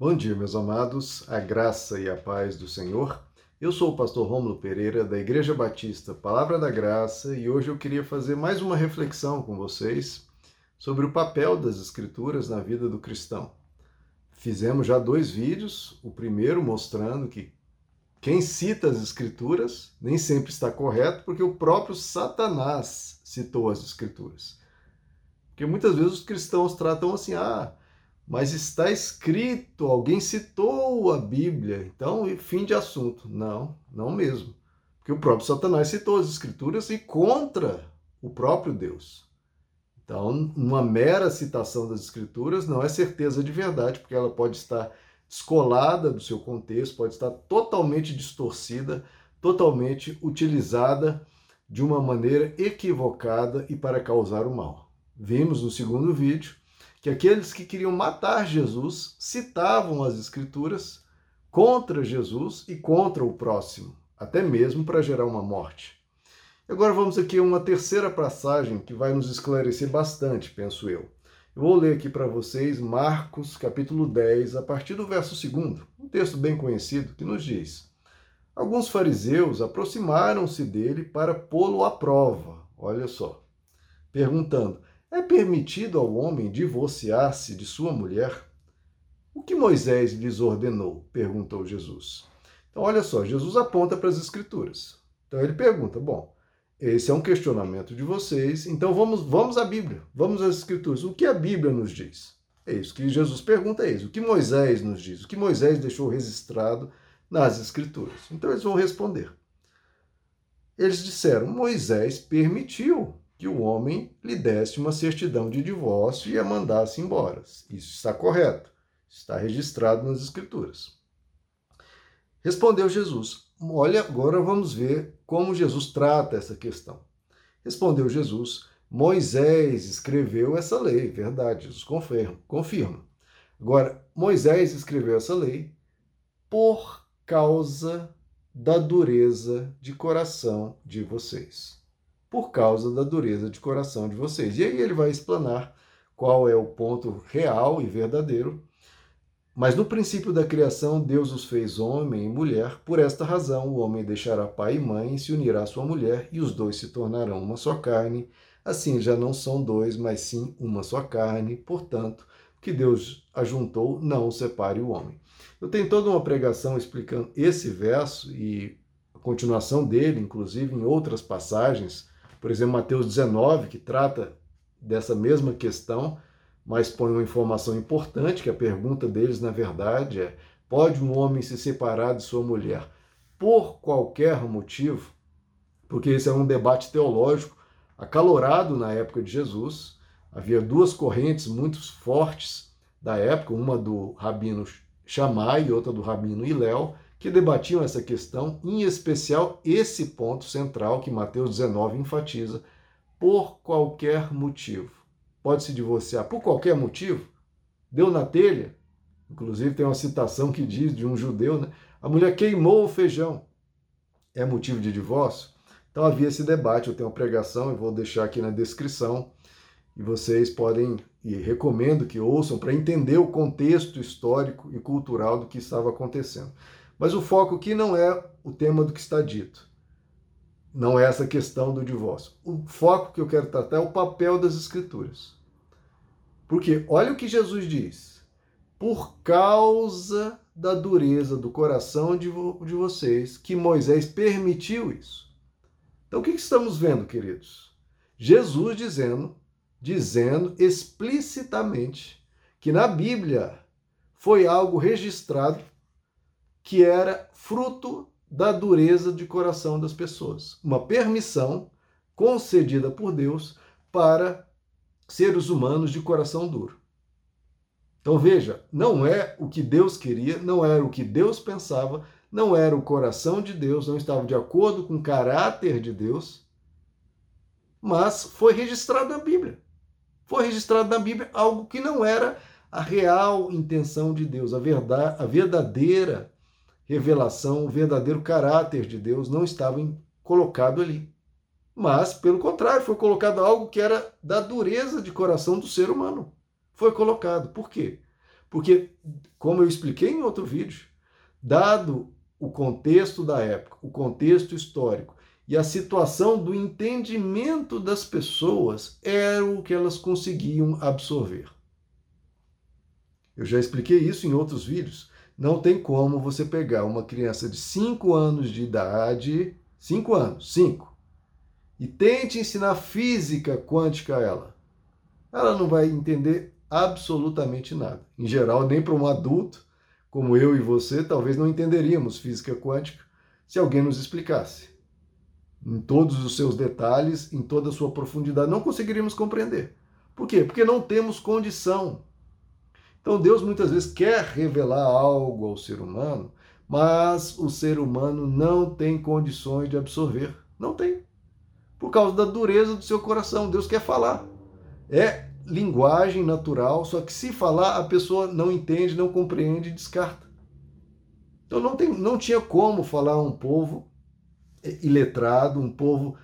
Bom dia, meus amados, a graça e a paz do Senhor. Eu sou o pastor Rômulo Pereira, da Igreja Batista Palavra da Graça, e hoje eu queria fazer mais uma reflexão com vocês sobre o papel das Escrituras na vida do cristão. Fizemos já dois vídeos, o primeiro mostrando que quem cita as Escrituras nem sempre está correto, porque o próprio Satanás citou as Escrituras. Porque muitas vezes os cristãos tratam assim, ah, mas está escrito, alguém citou a Bíblia, então fim de assunto. Não, não mesmo. Porque o próprio Satanás citou as Escrituras e contra o próprio Deus. Então, uma mera citação das Escrituras não é certeza de verdade, porque ela pode estar descolada do seu contexto, pode estar totalmente distorcida, totalmente utilizada de uma maneira equivocada e para causar o mal. Vimos no segundo vídeo que aqueles que queriam matar Jesus citavam as Escrituras contra Jesus e contra o próximo, até mesmo para gerar uma morte. Agora vamos aqui a uma terceira passagem que vai nos esclarecer bastante, penso eu. Eu vou ler aqui para vocês Marcos, capítulo 10, a partir do verso 2, um texto bem conhecido que nos diz: Alguns fariseus aproximaram-se dele para pô-lo à prova, olha só, perguntando: é permitido ao homem divorciar-se de sua mulher? O que Moisés lhes ordenou? perguntou Jesus. Então, olha só, Jesus aponta para as Escrituras. Então, ele pergunta: bom, esse é um questionamento de vocês, então vamos, vamos à Bíblia, vamos às Escrituras. O que a Bíblia nos diz? É isso que Jesus pergunta: é isso. O que Moisés nos diz? O que Moisés deixou registrado nas Escrituras? Então, eles vão responder. Eles disseram: Moisés permitiu que o homem lhe desse uma certidão de divórcio e a mandasse embora. Isso está correto, está registrado nas Escrituras. Respondeu Jesus: Olha, agora vamos ver como Jesus trata essa questão. Respondeu Jesus: Moisés escreveu essa lei, verdade, Jesus confirma. confirma. Agora, Moisés escreveu essa lei por causa da dureza de coração de vocês por causa da dureza de coração de vocês. E aí ele vai explanar qual é o ponto real e verdadeiro. Mas no princípio da criação, Deus os fez homem e mulher. Por esta razão, o homem deixará pai e mãe e se unirá à sua mulher, e os dois se tornarão uma só carne. Assim já não são dois, mas sim uma só carne. Portanto, que Deus ajuntou, não separe o homem. Eu tenho toda uma pregação explicando esse verso e a continuação dele, inclusive em outras passagens por exemplo, Mateus 19, que trata dessa mesma questão, mas põe uma informação importante, que a pergunta deles, na verdade, é: pode um homem se separar de sua mulher por qualquer motivo? Porque esse é um debate teológico acalorado na época de Jesus. Havia duas correntes muito fortes da época, uma do rabino Shammai e outra do rabino Iléu, que debatiam essa questão, em especial esse ponto central que Mateus 19 enfatiza, por qualquer motivo. Pode se divorciar por qualquer motivo? Deu na telha? Inclusive tem uma citação que diz de um judeu, né? A mulher queimou o feijão. É motivo de divórcio? Então havia esse debate, eu tenho uma pregação, eu vou deixar aqui na descrição, e vocês podem, e recomendo que ouçam para entender o contexto histórico e cultural do que estava acontecendo. Mas o foco aqui não é o tema do que está dito. Não é essa questão do divórcio. O foco que eu quero tratar é o papel das Escrituras. Porque olha o que Jesus diz. Por causa da dureza do coração de, de vocês, que Moisés permitiu isso. Então o que estamos vendo, queridos? Jesus dizendo, dizendo explicitamente que na Bíblia foi algo registrado que era fruto da dureza de coração das pessoas. Uma permissão concedida por Deus para seres humanos de coração duro. Então veja, não é o que Deus queria, não era o que Deus pensava, não era o coração de Deus, não estava de acordo com o caráter de Deus, mas foi registrado na Bíblia. Foi registrado na Bíblia algo que não era a real intenção de Deus, a verdade, a verdadeira revelação, o verdadeiro caráter de Deus não estava colocado ali. Mas, pelo contrário, foi colocado algo que era da dureza de coração do ser humano. Foi colocado. Por quê? Porque, como eu expliquei em outro vídeo, dado o contexto da época, o contexto histórico e a situação do entendimento das pessoas, era o que elas conseguiam absorver. Eu já expliquei isso em outros vídeos. Não tem como você pegar uma criança de 5 anos de idade, 5 anos, 5, e tente ensinar física quântica a ela. Ela não vai entender absolutamente nada. Em geral, nem para um adulto como eu e você, talvez não entenderíamos física quântica se alguém nos explicasse. Em todos os seus detalhes, em toda a sua profundidade, não conseguiríamos compreender. Por quê? Porque não temos condição. Então Deus muitas vezes quer revelar algo ao ser humano, mas o ser humano não tem condições de absorver. Não tem. Por causa da dureza do seu coração. Deus quer falar. É linguagem natural, só que se falar, a pessoa não entende, não compreende descarta. Então não, tem, não tinha como falar um povo iletrado, um povo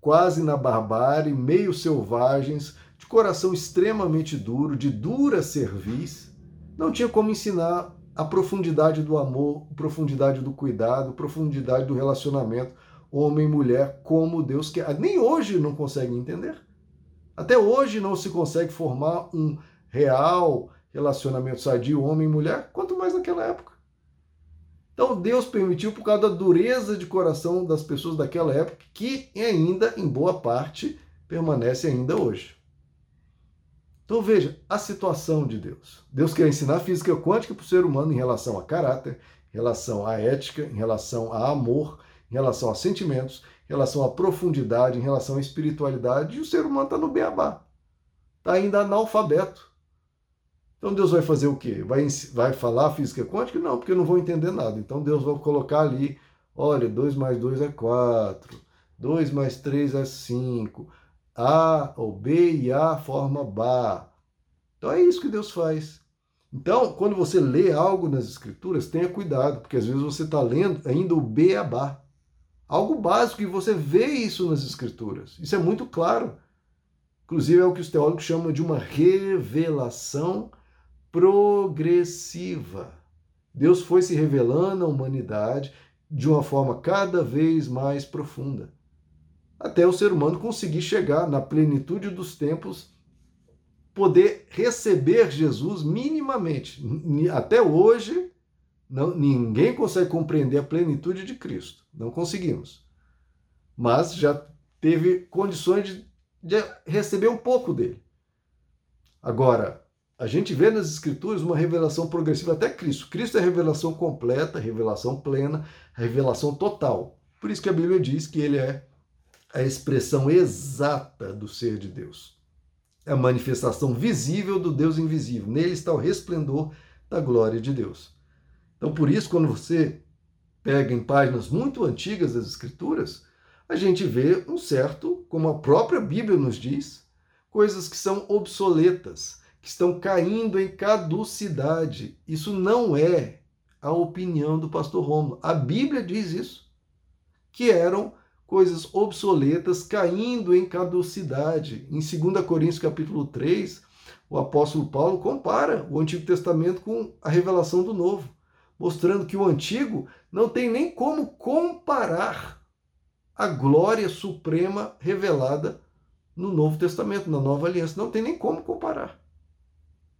quase na barbárie, meio selvagens, de coração extremamente duro, de dura cerviz, não tinha como ensinar a profundidade do amor, profundidade do cuidado, profundidade do relacionamento homem mulher como Deus quer. Nem hoje não consegue entender. Até hoje não se consegue formar um real relacionamento sadio homem mulher, quanto mais naquela época. Então Deus permitiu por causa da dureza de coração das pessoas daquela época, que ainda, em boa parte, permanece ainda hoje. Então veja a situação de Deus. Deus quer ensinar física quântica para o ser humano em relação a caráter, em relação à ética, em relação a amor, em relação a sentimentos, em relação à profundidade, em relação à espiritualidade, e o ser humano está no beabá. Está ainda analfabeto. Então Deus vai fazer o quê? Vai, vai falar física quântica? Não, porque eu não vou entender nada. Então Deus vai colocar ali, olha, 2 mais 2 é 4, 2 mais 3 é 5, a ou B e A forma Bá. Então é isso que Deus faz. Então, quando você lê algo nas Escrituras, tenha cuidado, porque às vezes você está lendo ainda o Beabá. Algo básico, e você vê isso nas Escrituras. Isso é muito claro. Inclusive, é o que os teólogos chamam de uma revelação progressiva. Deus foi se revelando à humanidade de uma forma cada vez mais profunda até o ser humano conseguir chegar na plenitude dos tempos, poder receber Jesus minimamente. Até hoje, não, ninguém consegue compreender a plenitude de Cristo. Não conseguimos. Mas já teve condições de, de receber um pouco dele. Agora, a gente vê nas Escrituras uma revelação progressiva até Cristo. Cristo é revelação completa, revelação plena, revelação total. Por isso que a Bíblia diz que ele é a expressão exata do ser de Deus. É a manifestação visível do Deus invisível. Nele está o resplendor da glória de Deus. Então, por isso, quando você pega em páginas muito antigas das Escrituras, a gente vê um certo, como a própria Bíblia nos diz, coisas que são obsoletas, que estão caindo em caducidade. Isso não é a opinião do pastor Romulo. A Bíblia diz isso, que eram coisas obsoletas caindo em caducidade. Em 2 Coríntios capítulo 3, o apóstolo Paulo compara o Antigo Testamento com a revelação do Novo, mostrando que o Antigo não tem nem como comparar a glória suprema revelada no Novo Testamento, na Nova Aliança. Não tem nem como comparar.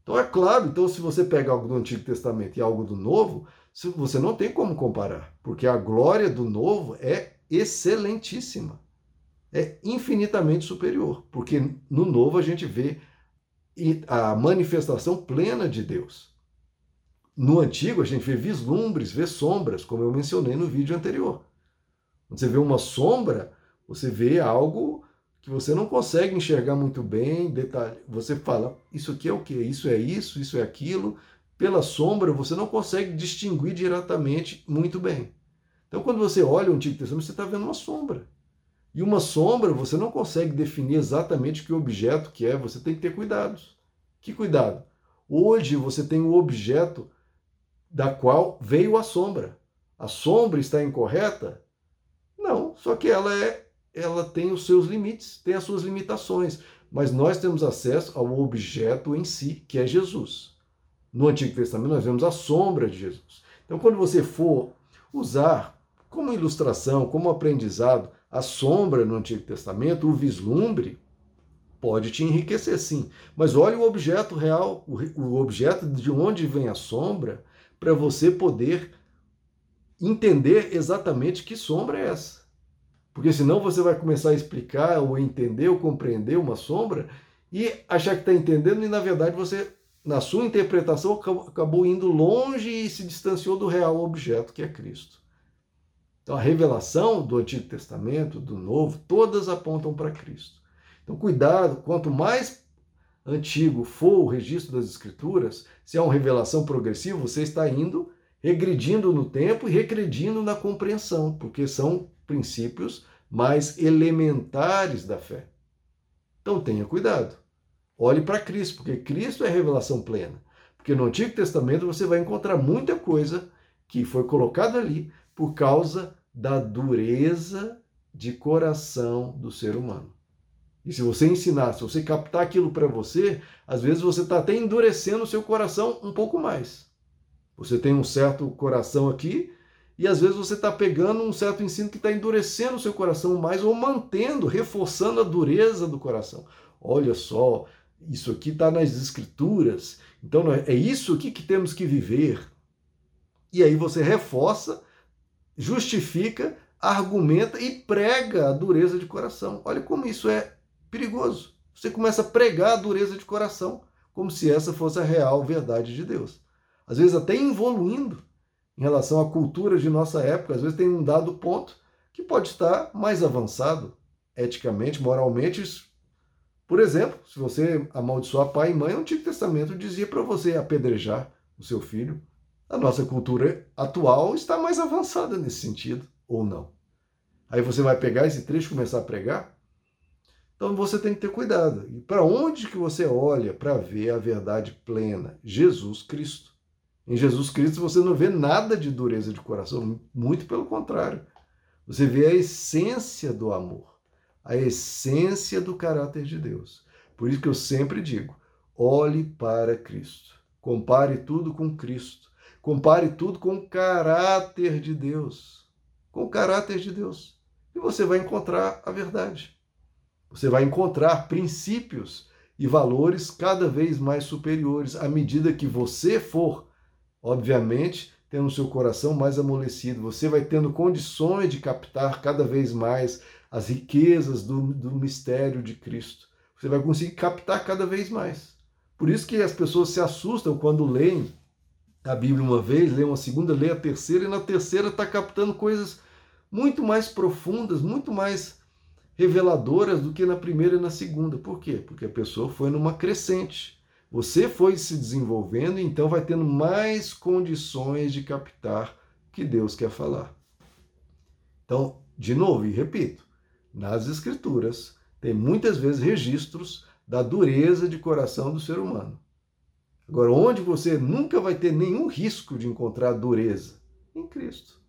Então é claro, então se você pega algo do Antigo Testamento e algo do Novo, você não tem como comparar, porque a glória do Novo é excelentíssima. É infinitamente superior, porque no novo a gente vê a manifestação plena de Deus. No antigo a gente vê vislumbres, vê sombras, como eu mencionei no vídeo anterior. Quando você vê uma sombra, você vê algo que você não consegue enxergar muito bem, detalhe. Você fala, isso aqui é o que? Isso é isso, isso é aquilo. Pela sombra, você não consegue distinguir diretamente muito bem. Então, quando você olha o Antigo Testamento, você está vendo uma sombra. E uma sombra, você não consegue definir exatamente que objeto que é, você tem que ter cuidados. Que cuidado? Hoje você tem o objeto da qual veio a sombra. A sombra está incorreta? Não, só que ela é ela tem os seus limites, tem as suas limitações, mas nós temos acesso ao objeto em si, que é Jesus. No Antigo Testamento nós vemos a sombra de Jesus. Então, quando você for usar como ilustração, como aprendizado, a sombra no Antigo Testamento, o vislumbre, pode te enriquecer sim. Mas olhe o objeto real, o objeto de onde vem a sombra, para você poder entender exatamente que sombra é essa. Porque senão você vai começar a explicar ou entender ou compreender uma sombra e achar que está entendendo e na verdade você, na sua interpretação, acabou indo longe e se distanciou do real objeto que é Cristo. Então a revelação do Antigo Testamento, do Novo, todas apontam para Cristo. Então cuidado, quanto mais antigo for o registro das Escrituras, se é uma revelação progressiva, você está indo regredindo no tempo e regredindo na compreensão, porque são princípios mais elementares da fé. Então tenha cuidado. Olhe para Cristo, porque Cristo é a revelação plena. Porque no Antigo Testamento você vai encontrar muita coisa que foi colocada ali por causa da dureza de coração do ser humano. E se você ensinar, se você captar aquilo para você, às vezes você está até endurecendo o seu coração um pouco mais. Você tem um certo coração aqui, e às vezes você está pegando um certo ensino que está endurecendo o seu coração mais, ou mantendo, reforçando a dureza do coração. Olha só, isso aqui está nas escrituras, então é isso aqui que temos que viver. E aí você reforça justifica, argumenta e prega a dureza de coração. Olha como isso é perigoso. Você começa a pregar a dureza de coração, como se essa fosse a real verdade de Deus. Às vezes até evoluindo em relação à cultura de nossa época, às vezes tem um dado ponto que pode estar mais avançado eticamente, moralmente. Por exemplo, se você amaldiçoar pai e mãe, o Antigo Testamento dizia para você apedrejar o seu filho a nossa cultura atual está mais avançada nesse sentido, ou não. Aí você vai pegar esse trecho e começar a pregar? Então você tem que ter cuidado. E para onde que você olha para ver a verdade plena? Jesus Cristo. Em Jesus Cristo você não vê nada de dureza de coração, muito pelo contrário. Você vê a essência do amor, a essência do caráter de Deus. Por isso que eu sempre digo: olhe para Cristo. Compare tudo com Cristo. Compare tudo com o caráter de Deus. Com o caráter de Deus. E você vai encontrar a verdade. Você vai encontrar princípios e valores cada vez mais superiores à medida que você for, obviamente, tendo seu coração mais amolecido. Você vai tendo condições de captar cada vez mais as riquezas do, do mistério de Cristo. Você vai conseguir captar cada vez mais. Por isso que as pessoas se assustam quando leem a Bíblia uma vez, lê uma segunda, lê a terceira, e na terceira está captando coisas muito mais profundas, muito mais reveladoras do que na primeira e na segunda. Por quê? Porque a pessoa foi numa crescente. Você foi se desenvolvendo, então vai tendo mais condições de captar o que Deus quer falar. Então, de novo, e repito, nas Escrituras tem muitas vezes registros da dureza de coração do ser humano. Agora, onde você nunca vai ter nenhum risco de encontrar dureza? Em Cristo.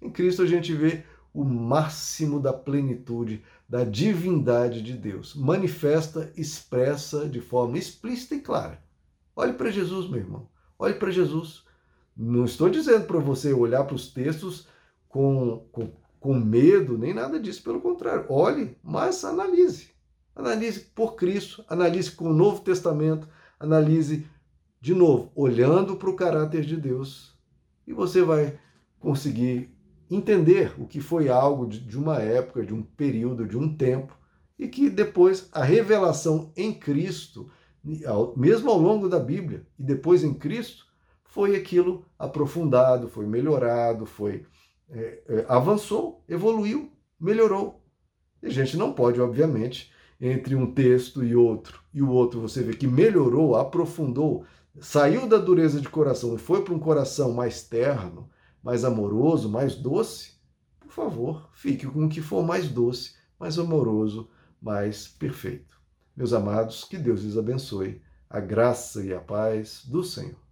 Em Cristo a gente vê o máximo da plenitude, da divindade de Deus, manifesta, expressa de forma explícita e clara. Olhe para Jesus, meu irmão. Olhe para Jesus. Não estou dizendo para você olhar para os textos com, com, com medo, nem nada disso, pelo contrário. Olhe, mas analise. Analise por Cristo, analise com o Novo Testamento, analise de novo, olhando para o caráter de Deus, e você vai conseguir entender o que foi algo de uma época, de um período, de um tempo, e que depois a revelação em Cristo, mesmo ao longo da Bíblia, e depois em Cristo, foi aquilo aprofundado, foi melhorado, foi é, é, avançou, evoluiu, melhorou. E a gente não pode, obviamente, entre um texto e outro, e o outro você vê que melhorou, aprofundou, saiu da dureza de coração e foi para um coração mais terno, mais amoroso, mais doce, por favor, fique com o que for mais doce, mais amoroso, mais perfeito. Meus amados, que Deus lhes abençoe. A graça e a paz do Senhor.